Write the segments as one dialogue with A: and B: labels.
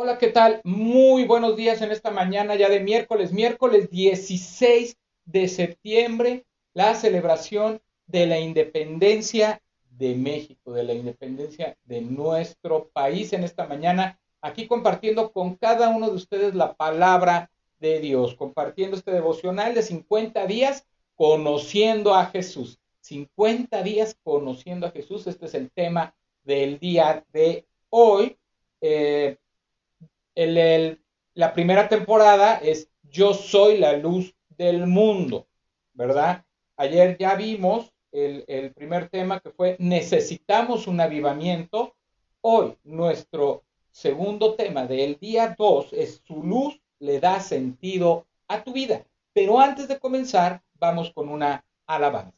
A: Hola, ¿qué tal? Muy buenos días en esta mañana ya de miércoles, miércoles 16 de septiembre, la celebración de la independencia de México, de la independencia de nuestro país en esta mañana, aquí compartiendo con cada uno de ustedes la palabra de Dios, compartiendo este devocional de 50 días conociendo a Jesús. 50 días conociendo a Jesús, este es el tema del día de hoy. La primera temporada es Yo soy la luz del mundo, ¿verdad? Ayer ya vimos el, el primer tema que fue Necesitamos un avivamiento. Hoy nuestro segundo tema del día 2 es Su luz le da sentido a tu vida. Pero antes de comenzar, vamos con una alabanza.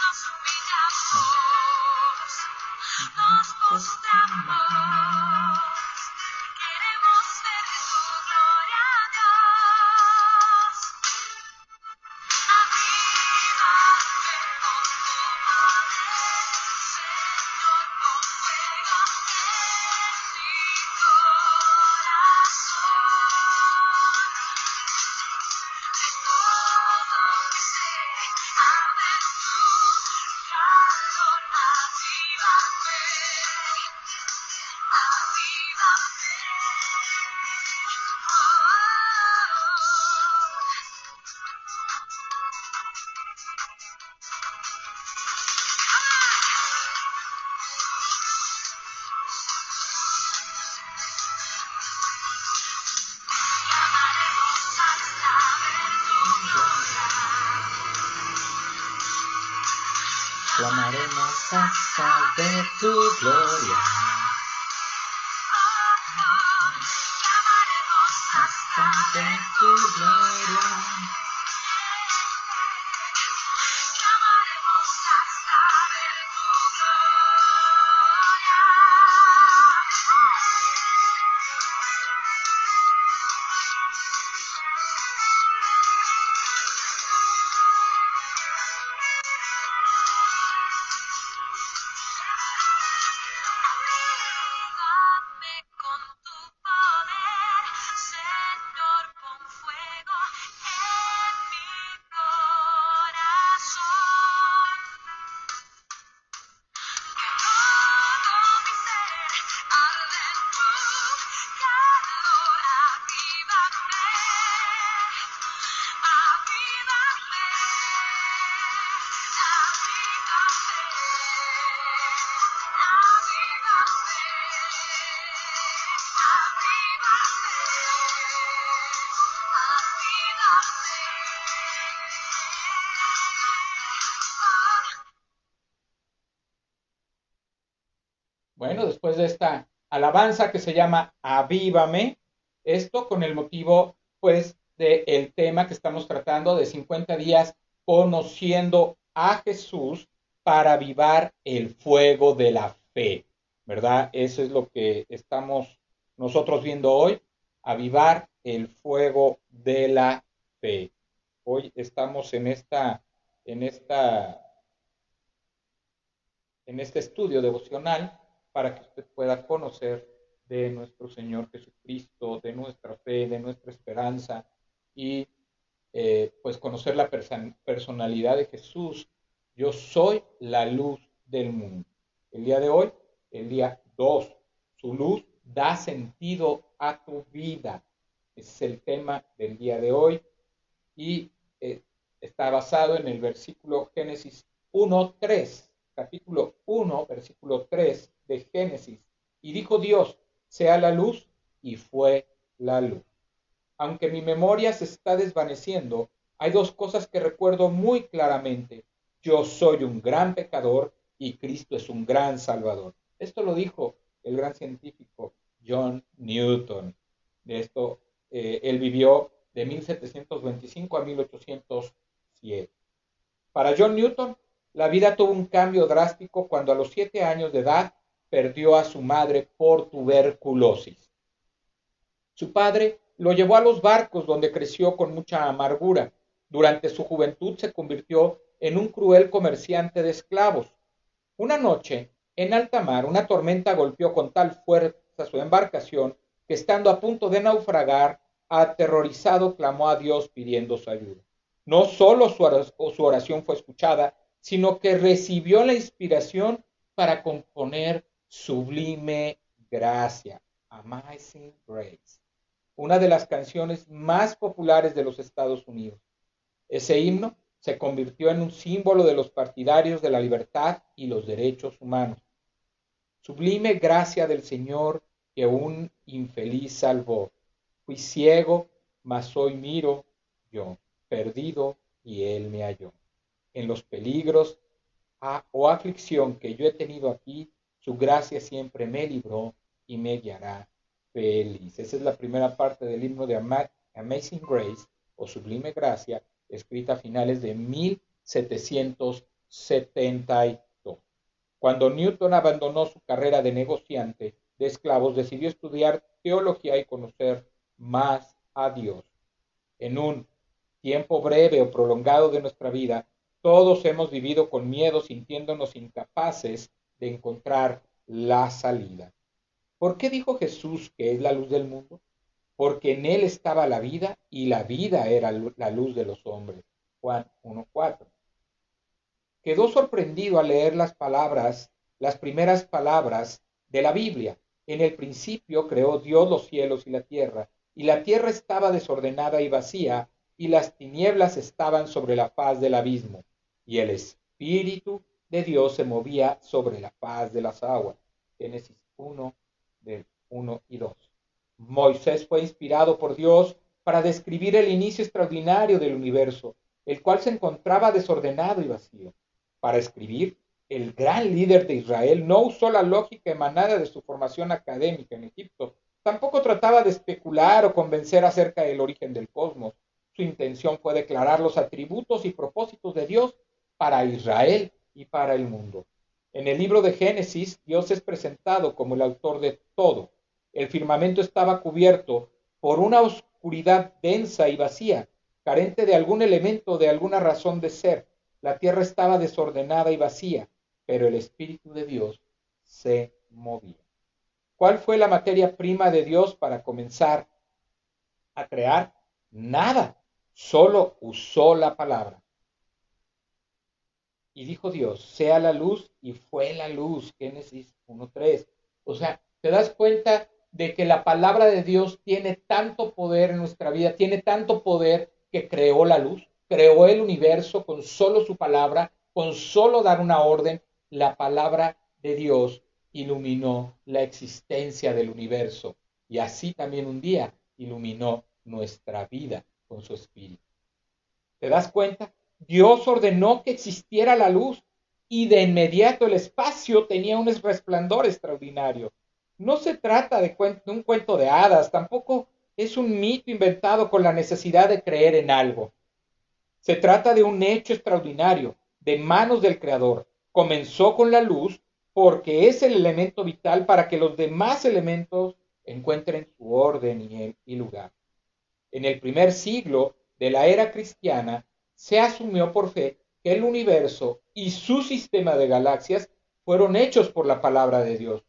B: gloria.
A: Alabanza que se llama Avívame, esto con el motivo, pues, del tema que estamos tratando de 50 días conociendo a Jesús para avivar el fuego de la fe, ¿verdad? Eso es lo que estamos nosotros viendo hoy, avivar el fuego de la fe. Hoy estamos en esta, en esta, en este estudio devocional para que usted pueda conocer de nuestro Señor Jesucristo, de nuestra fe, de nuestra esperanza y eh, pues conocer la personalidad de Jesús. Yo soy la luz del mundo. El día de hoy, el día 2, su luz da sentido a tu vida. Es el tema del día de hoy y eh, está basado en el versículo Génesis 1.3, capítulo 1, versículo 3 de Génesis. Y dijo Dios, sea la luz, y fue la luz. Aunque mi memoria se está desvaneciendo, hay dos cosas que recuerdo muy claramente. Yo soy un gran pecador y Cristo es un gran salvador. Esto lo dijo el gran científico John Newton. De esto, eh, él vivió de 1725 a 1807. Para John Newton, la vida tuvo un cambio drástico cuando a los siete años de edad perdió a su madre por tuberculosis. Su padre lo llevó a los barcos donde creció con mucha amargura. Durante su juventud se convirtió en un cruel comerciante de esclavos. Una noche, en alta mar, una tormenta golpeó con tal fuerza su embarcación que estando a punto de naufragar, aterrorizado clamó a Dios pidiendo su ayuda. No solo su oración fue escuchada, sino que recibió la inspiración para componer Sublime Gracia, Amazing Grace, una de las canciones más populares de los Estados Unidos. Ese himno se convirtió en un símbolo de los partidarios de la libertad y los derechos humanos. Sublime gracia del Señor que un infeliz salvó Fui ciego, mas hoy miro yo, perdido, y él me halló. En los peligros o aflicción que yo he tenido aquí, su gracia siempre me libró y me guiará feliz. Esa es la primera parte del himno de Amazing Grace o Sublime Gracia, escrita a finales de 1772. Cuando Newton abandonó su carrera de negociante de esclavos, decidió estudiar teología y conocer más a Dios. En un tiempo breve o prolongado de nuestra vida, todos hemos vivido con miedo sintiéndonos incapaces de encontrar la salida. ¿Por qué dijo Jesús que es la luz del mundo? Porque en él estaba la vida y la vida era la luz de los hombres. Juan 1.4. Quedó sorprendido al leer las palabras, las primeras palabras de la Biblia. En el principio creó Dios los cielos y la tierra, y la tierra estaba desordenada y vacía, y las tinieblas estaban sobre la faz del abismo, y el Espíritu de Dios se movía sobre la faz de las aguas. Génesis 1, del 1 y 2. Moisés fue inspirado por Dios para describir el inicio extraordinario del universo, el cual se encontraba desordenado y vacío. Para escribir, el gran líder de Israel no usó la lógica emanada de su formación académica en Egipto, Tampoco trataba de especular o convencer acerca del origen del cosmos. Su intención fue declarar los atributos y propósitos de Dios para Israel y para el mundo. En el libro de Génesis, Dios es presentado como el autor de todo. El firmamento estaba cubierto por una oscuridad densa y vacía, carente de algún elemento, de alguna razón de ser. La tierra estaba desordenada y vacía, pero el Espíritu de Dios se movía. ¿Cuál fue la materia prima de Dios para comenzar a crear? Nada, solo usó la palabra. Y dijo Dios, sea la luz y fue la luz. Génesis 1.3. O sea, te das cuenta de que la palabra de Dios tiene tanto poder en nuestra vida, tiene tanto poder que creó la luz, creó el universo con solo su palabra, con solo dar una orden. La palabra de Dios iluminó la existencia del universo y así también un día iluminó nuestra vida con su espíritu. ¿Te das cuenta? Dios ordenó que existiera la luz y de inmediato el espacio tenía un resplandor extraordinario. No se trata de, un cuento de hadas, tampoco es un mito inventado con la necesidad de creer en algo. Se trata de un hecho extraordinario, de manos del Creador. Comenzó con la luz porque es el elemento vital para que los demás elementos encuentren su orden y lugar. En el primer siglo de la era cristiana se asumió por fe que el universo y su sistema de galaxias fueron hechos por la palabra de Dios.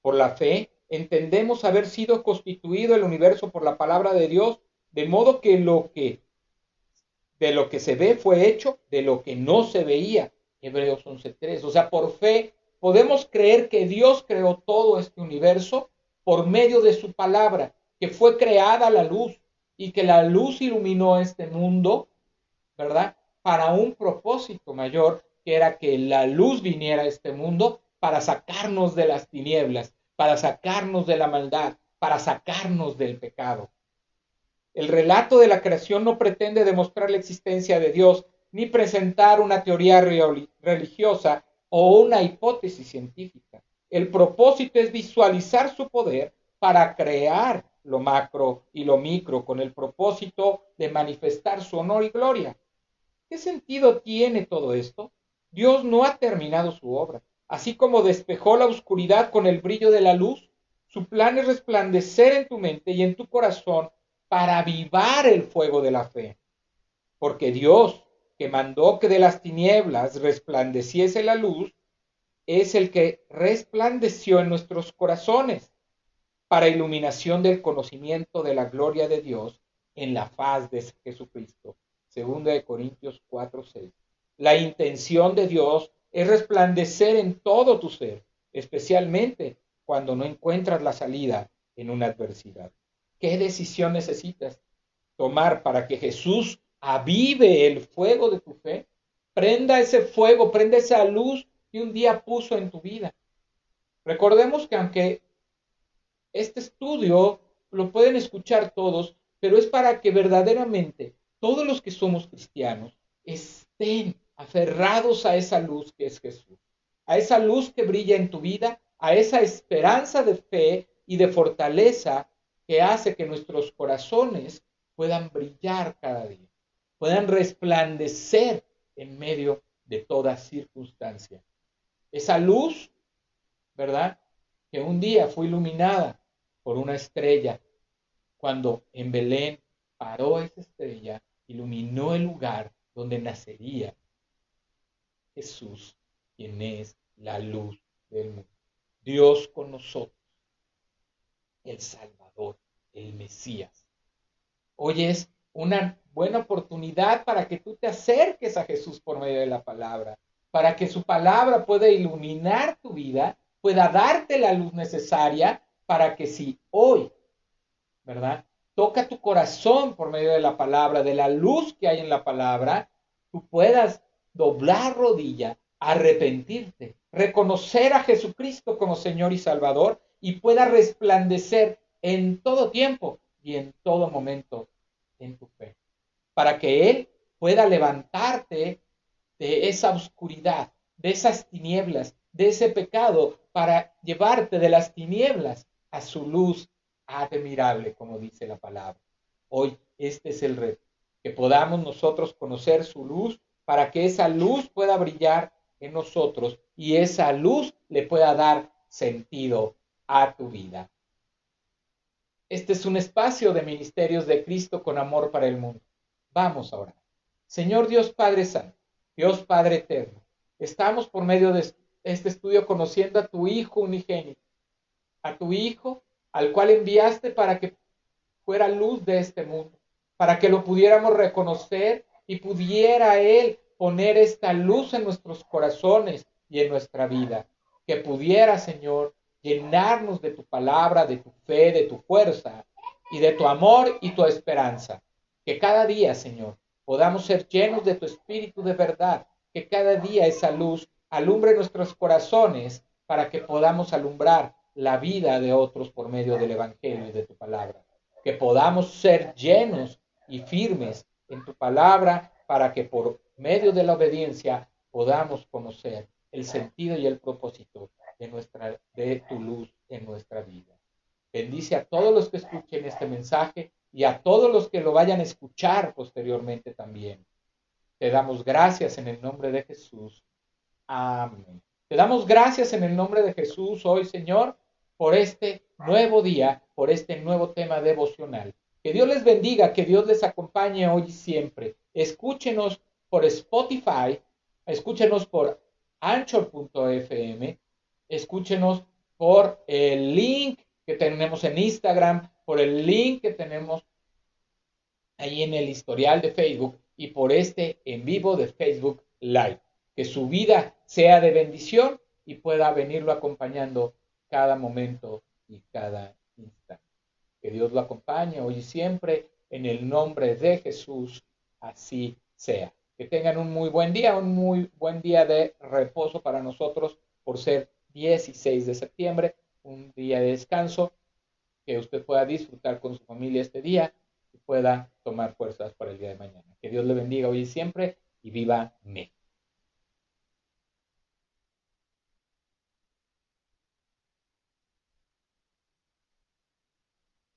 A: Por la fe entendemos haber sido constituido el universo por la palabra de Dios, de modo que lo que de lo que se ve fue hecho de lo que no se veía. Hebreos 11:3. O sea, por fe podemos creer que Dios creó todo este universo por medio de su palabra, que fue creada la luz y que la luz iluminó este mundo, ¿verdad? para un propósito mayor, que era que la luz viniera a este mundo para sacarnos de las tinieblas, para sacarnos de la maldad, para sacarnos del pecado. El relato de la creación no pretende demostrar la existencia de Dios, ni presentar una teoría religiosa o una hipótesis científica. El propósito es visualizar su poder para crear lo macro y lo micro con el propósito de manifestar su honor y gloria. ¿Qué sentido tiene todo esto? Dios no ha terminado su obra. Así como despejó la oscuridad con el brillo de la luz, su plan es resplandecer en tu mente y en tu corazón para avivar el fuego de la fe. Porque Dios, que mandó que de las tinieblas resplandeciese la luz, es el que resplandeció en nuestros corazones para iluminación del conocimiento de la gloria de Dios en la faz de Jesucristo. Segunda de Corintios 4, 6. La intención de Dios es resplandecer en todo tu ser, especialmente cuando no encuentras la salida en una adversidad. ¿Qué decisión necesitas tomar para que Jesús avive el fuego de tu fe? Prenda ese fuego, prenda esa luz que un día puso en tu vida. Recordemos que aunque este estudio lo pueden escuchar todos, pero es para que verdaderamente todos los que somos cristianos estén aferrados a esa luz que es Jesús, a esa luz que brilla en tu vida, a esa esperanza de fe y de fortaleza que hace que nuestros corazones puedan brillar cada día, puedan resplandecer en medio de toda circunstancia. Esa luz, ¿verdad? Que un día fue iluminada por una estrella, cuando en Belén paró esa estrella iluminó el lugar donde nacería Jesús, quien es la luz del mundo. Dios con nosotros, el Salvador, el Mesías. Hoy es una buena oportunidad para que tú te acerques a Jesús por medio de la palabra, para que su palabra pueda iluminar tu vida, pueda darte la luz necesaria para que si hoy, ¿verdad? Toca tu corazón por medio de la palabra, de la luz que hay en la palabra, tú puedas doblar rodilla, arrepentirte, reconocer a Jesucristo como Señor y Salvador y pueda resplandecer en todo tiempo y en todo momento en tu fe, para que Él pueda levantarte de esa oscuridad, de esas tinieblas, de ese pecado, para llevarte de las tinieblas a su luz admirable, como dice la palabra. Hoy este es el reto, que podamos nosotros conocer su luz para que esa luz pueda brillar en nosotros y esa luz le pueda dar sentido a tu vida. Este es un espacio de ministerios de Cristo con amor para el mundo. Vamos ahora. Señor Dios Padre Santo, Dios Padre Eterno, estamos por medio de este estudio conociendo a tu Hijo unigénito, a tu Hijo al cual enviaste para que fuera luz de este mundo, para que lo pudiéramos reconocer y pudiera Él poner esta luz en nuestros corazones y en nuestra vida. Que pudiera, Señor, llenarnos de tu palabra, de tu fe, de tu fuerza y de tu amor y tu esperanza. Que cada día, Señor, podamos ser llenos de tu espíritu de verdad. Que cada día esa luz alumbre nuestros corazones para que podamos alumbrar la vida de otros por medio del Evangelio y de tu palabra. Que podamos ser llenos y firmes en tu palabra para que por medio de la obediencia podamos conocer el sentido y el propósito de, nuestra, de tu luz en nuestra vida. Bendice a todos los que escuchen este mensaje y a todos los que lo vayan a escuchar posteriormente también. Te damos gracias en el nombre de Jesús. Amén. Te damos gracias en el nombre de Jesús hoy, Señor, por este nuevo día, por este nuevo tema devocional. Que Dios les bendiga, que Dios les acompañe hoy y siempre. Escúchenos por Spotify, escúchenos por anchor.fm, escúchenos por el link que tenemos en Instagram, por el link que tenemos ahí en el historial de Facebook y por este en vivo de Facebook Live. Que su vida sea de bendición y pueda venirlo acompañando cada momento y cada instante. Que Dios lo acompañe hoy y siempre en el nombre de Jesús, así sea. Que tengan un muy buen día, un muy buen día de reposo para nosotros por ser 16 de septiembre, un día de descanso, que usted pueda disfrutar con su familia este día y pueda tomar fuerzas para el día de mañana. Que Dios le bendiga hoy y siempre y viva México.